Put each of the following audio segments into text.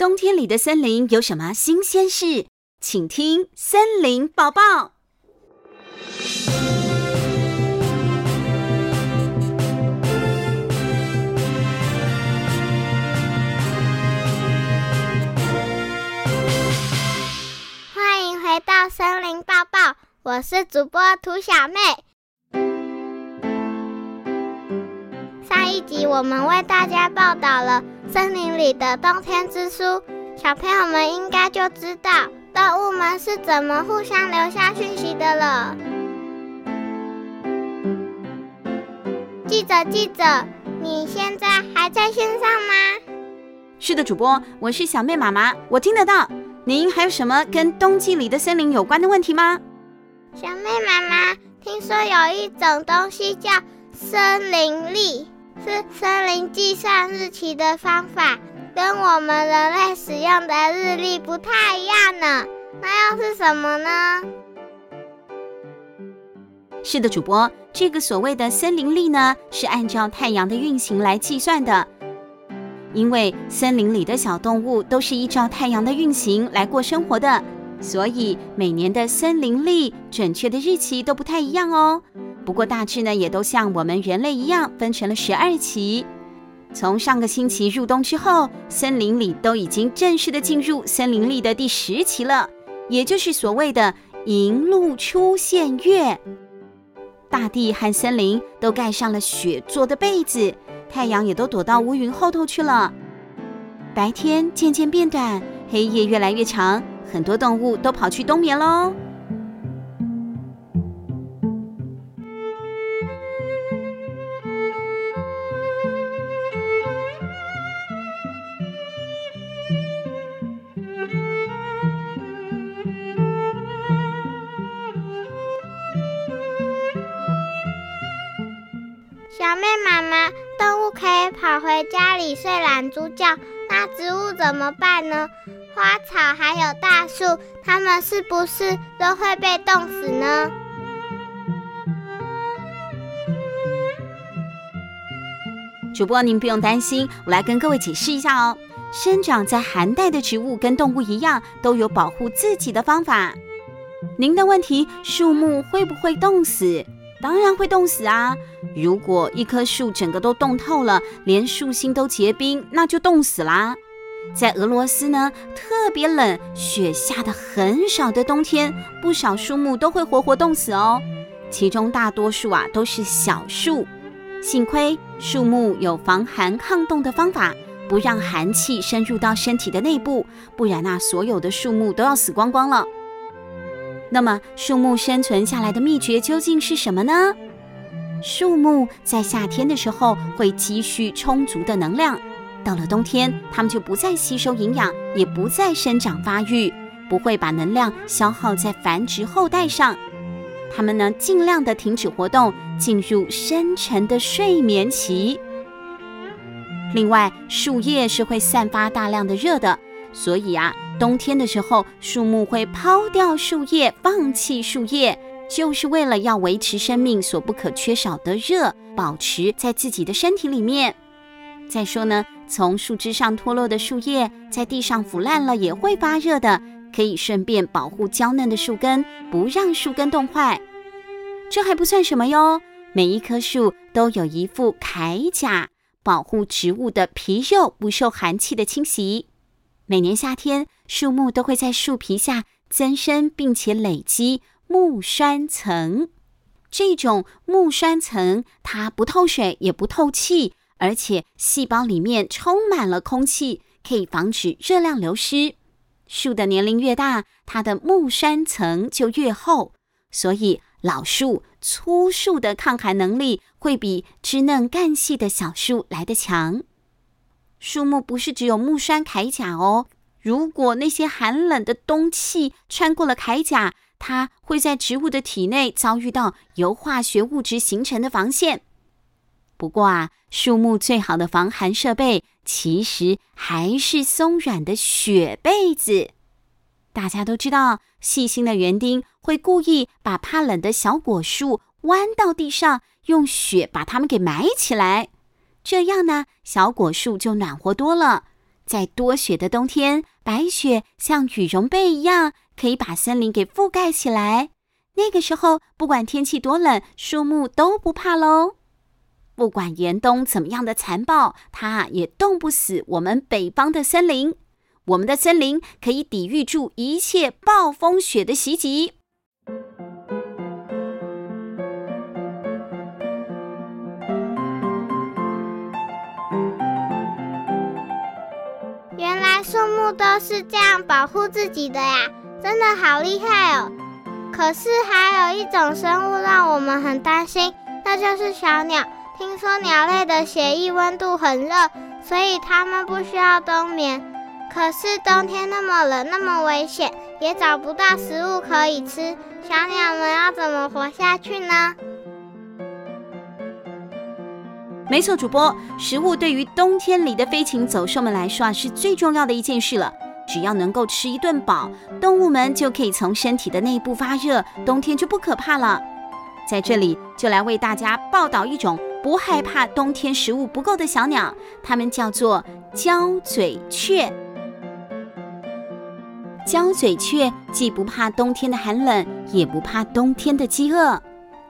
冬天里的森林有什么新鲜事？请听《森林报报》。欢迎回到《森林报报》，我是主播涂小妹。上一集我们为大家报道了。森林里的冬天之书，小朋友们应该就知道动物们是怎么互相留下讯息的了。记者，记者，你现在还在线上吗？是的，主播，我是小妹妈妈，我听得到。您还有什么跟冬季里的森林有关的问题吗？小妹妈妈，听说有一种东西叫森林历。是森林计算日期的方法，跟我们人类使用的日历不太一样呢。那又是什么呢？是的，主播，这个所谓的森林历呢，是按照太阳的运行来计算的。因为森林里的小动物都是依照太阳的运行来过生活的，所以每年的森林历准确的日期都不太一样哦。不过大致呢，也都像我们人类一样，分成了十二期。从上个星期入冬之后，森林里都已经正式的进入森林历的第十期了，也就是所谓的银露出现月。大地和森林都盖上了雪做的被子，太阳也都躲到乌云后头去了。白天渐渐变短，黑夜越来越长，很多动物都跑去冬眠喽。跑回家里睡懒猪觉，那植物怎么办呢？花草还有大树，它们是不是都会被冻死呢？主播，您不用担心，我来跟各位解释一下哦。生长在寒带的植物跟动物一样，都有保护自己的方法。您的问题，树木会不会冻死？当然会冻死啊！如果一棵树整个都冻透了，连树心都结冰，那就冻死啦。在俄罗斯呢，特别冷，雪下的很少的冬天，不少树木都会活活冻死哦。其中大多数啊都是小树，幸亏树木有防寒抗冻的方法，不让寒气深入到身体的内部，不然那所有的树木都要死光光了。那么，树木生存下来的秘诀究竟是什么呢？树木在夏天的时候会积蓄充足的能量，到了冬天，它们就不再吸收营养，也不再生长发育，不会把能量消耗在繁殖后代上。它们呢，尽量的停止活动，进入深沉的睡眠期。另外，树叶是会散发大量的热的，所以啊。冬天的时候，树木会抛掉树叶，放弃树叶，就是为了要维持生命所不可缺少的热，保持在自己的身体里面。再说呢，从树枝上脱落的树叶在地上腐烂了，也会发热的，可以顺便保护娇嫩的树根，不让树根冻坏。这还不算什么哟，每一棵树都有一副铠甲，保护植物的皮肉不受寒气的侵袭。每年夏天，树木都会在树皮下增生并且累积木栓层。这种木栓层它不透水也不透气，而且细胞里面充满了空气，可以防止热量流失。树的年龄越大，它的木栓层就越厚，所以老树、粗树的抗寒能力会比枝嫩干细的小树来得强。树木不是只有木栓铠甲哦，如果那些寒冷的冬气穿过了铠甲，它会在植物的体内遭遇到由化学物质形成的防线。不过啊，树木最好的防寒设备其实还是松软的雪被子。大家都知道，细心的园丁会故意把怕冷的小果树弯到地上，用雪把它们给埋起来。这样呢，小果树就暖和多了。在多雪的冬天，白雪像羽绒被一样，可以把森林给覆盖起来。那个时候，不管天气多冷，树木都不怕喽。不管严冬怎么样的残暴，它也冻不死我们北方的森林。我们的森林可以抵御住一切暴风雪的袭击。原来树木都是这样保护自己的呀，真的好厉害哦！可是还有一种生物让我们很担心，那就是小鸟。听说鸟类的血液温度很热，所以它们不需要冬眠。可是冬天那么冷，那么危险，也找不到食物可以吃，小鸟们要怎么活下去呢？没错，主播，食物对于冬天里的飞禽走兽们来说啊，是最重要的一件事了。只要能够吃一顿饱，动物们就可以从身体的内部发热，冬天就不可怕了。在这里，就来为大家报道一种不害怕冬天食物不够的小鸟，它们叫做焦嘴雀。焦嘴雀既不怕冬天的寒冷，也不怕冬天的饥饿，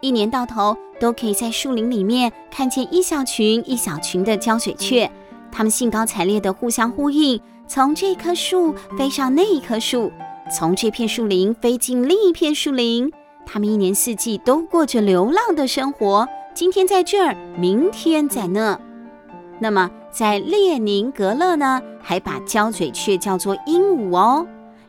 一年到头都可以在树林里面看见一小群一小群的胶嘴雀，它们兴高采烈地互相呼应，从这棵树飞上那一棵树，从这片树林飞进另一片树林。它们一年四季都过着流浪的生活，今天在这儿，明天在那。那么在列宁格勒呢，还把焦嘴雀叫做鹦鹉哦。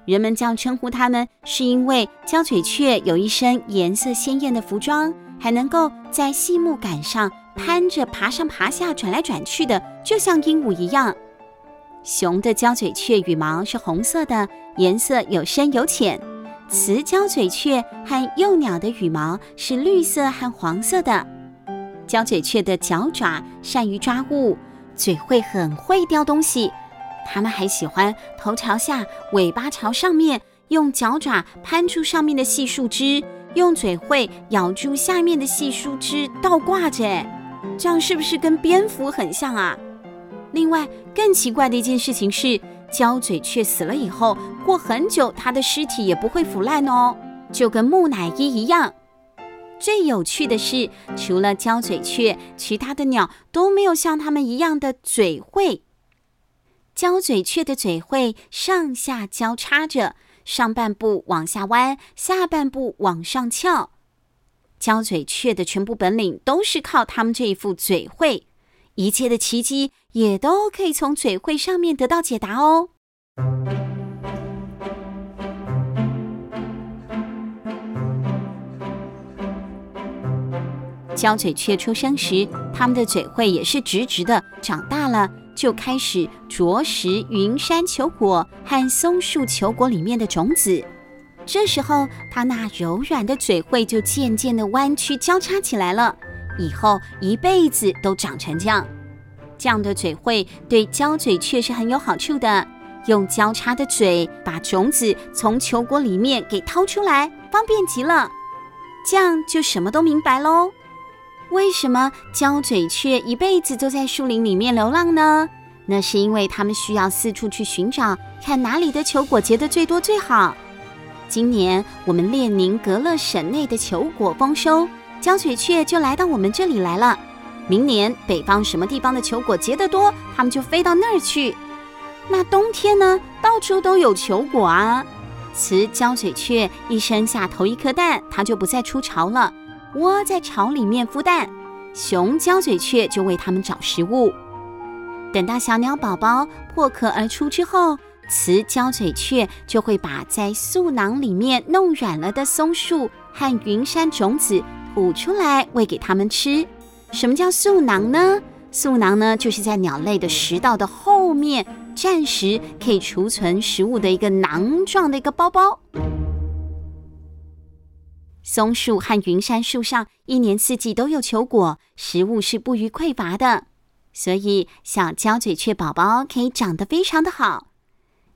人们这样称呼它们，是因为焦嘴雀有一身颜色鲜艳的服装，还能够在细木杆上攀着爬上爬下、转来转去的，就像鹦鹉一样。雄的焦嘴雀羽毛是红色的，颜色有深有浅；雌焦嘴雀和幼鸟的羽毛是绿色和黄色的。焦嘴雀的脚爪善于抓物，嘴会很会叼东西。它们还喜欢头朝下，尾巴朝上面，用脚爪攀住上面的细树枝，用嘴喙咬住下面的细树枝，倒挂着。这样是不是跟蝙蝠很像啊？另外，更奇怪的一件事情是，胶嘴雀死了以后，过很久，它的尸体也不会腐烂哦，就跟木乃伊一样。最有趣的是，除了胶嘴雀，其他的鸟都没有像它们一样的嘴喙。胶嘴雀的嘴喙上下交叉着，上半部往下弯，下半部往上翘。胶嘴雀的全部本领都是靠它们这一副嘴喙，一切的奇迹也都可以从嘴喙上面得到解答哦。焦嘴雀出生时，它们的嘴喙也是直直的，长大了。就开始啄食云杉球果和松树球果里面的种子，这时候它那柔软的嘴喙就渐渐的弯曲交叉起来了。以后一辈子都长成这样，这样的嘴喙对焦嘴雀是很有好处的。用交叉的嘴把种子从球果里面给掏出来，方便极了。这样就什么都明白喽。为什么焦嘴雀一辈子都在树林里面流浪呢？那是因为它们需要四处去寻找，看哪里的球果结得最多最好。今年我们列宁格勒省内的球果丰收，焦嘴雀就来到我们这里来了。明年北方什么地方的球果结得多，它们就飞到那儿去。那冬天呢，到处都有球果啊。雌胶嘴雀一生下头一颗蛋，它就不再出巢了。窝在巢里面孵蛋，雄胶嘴雀就为它们找食物。等到小鸟宝宝破壳而出之后，雌胶嘴雀就会把在嗉囊里面弄软了的松树和云杉种子吐出来喂给它们吃。什么叫嗉囊呢？嗉囊呢，就是在鸟类的食道的后面，暂时可以储存食物的一个囊状的一个包包。松树和云杉树上一年四季都有球果，食物是不虞匮乏的，所以小胶嘴雀宝宝可以长得非常的好。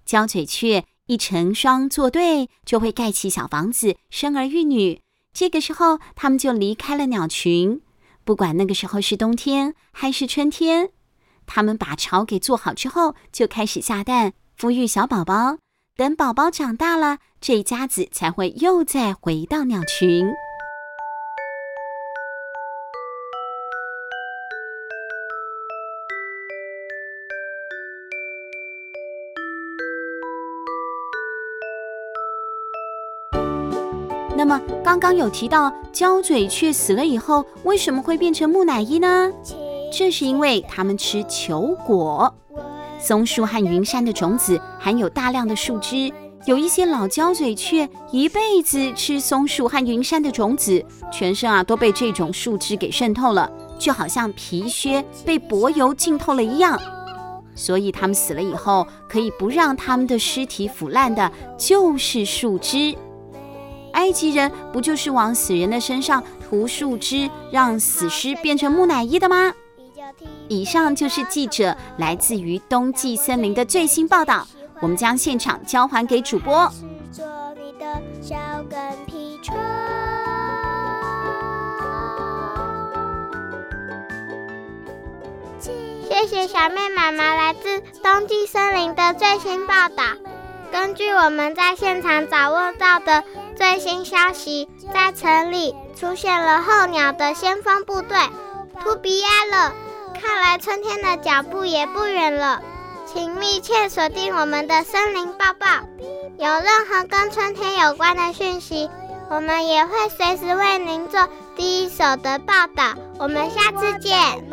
胶嘴雀一成双作对，就会盖起小房子，生儿育女。这个时候，它们就离开了鸟群。不管那个时候是冬天还是春天，它们把巢给做好之后，就开始下蛋，孵育小宝宝。等宝宝长大了，这一家子才会又再回到鸟群。刚刚有提到胶嘴雀死了以后，为什么会变成木乃伊呢？这是因为它们吃球果。松树和云杉的种子含有大量的树脂，有一些老胶嘴雀一辈子吃松树和云杉的种子，全身啊都被这种树脂给渗透了，就好像皮靴被柏油浸透了一样。所以它们死了以后，可以不让它们的尸体腐烂的，就是树脂。埃及人不就是往死人的身上涂树脂，让死尸变成木乃伊的吗？以上就是记者来自于冬季森林的最新报道，我们将现场交还给主播。谢谢小妹妈妈来自冬季森林的最新报道。根据我们在现场掌握到的。最新消息，在城里出现了候鸟的先锋部队，突鼻埃了。看来春天的脚步也不远了，请密切锁定我们的森林报报。有任何跟春天有关的讯息，我们也会随时为您做第一手的报道。我们下次见。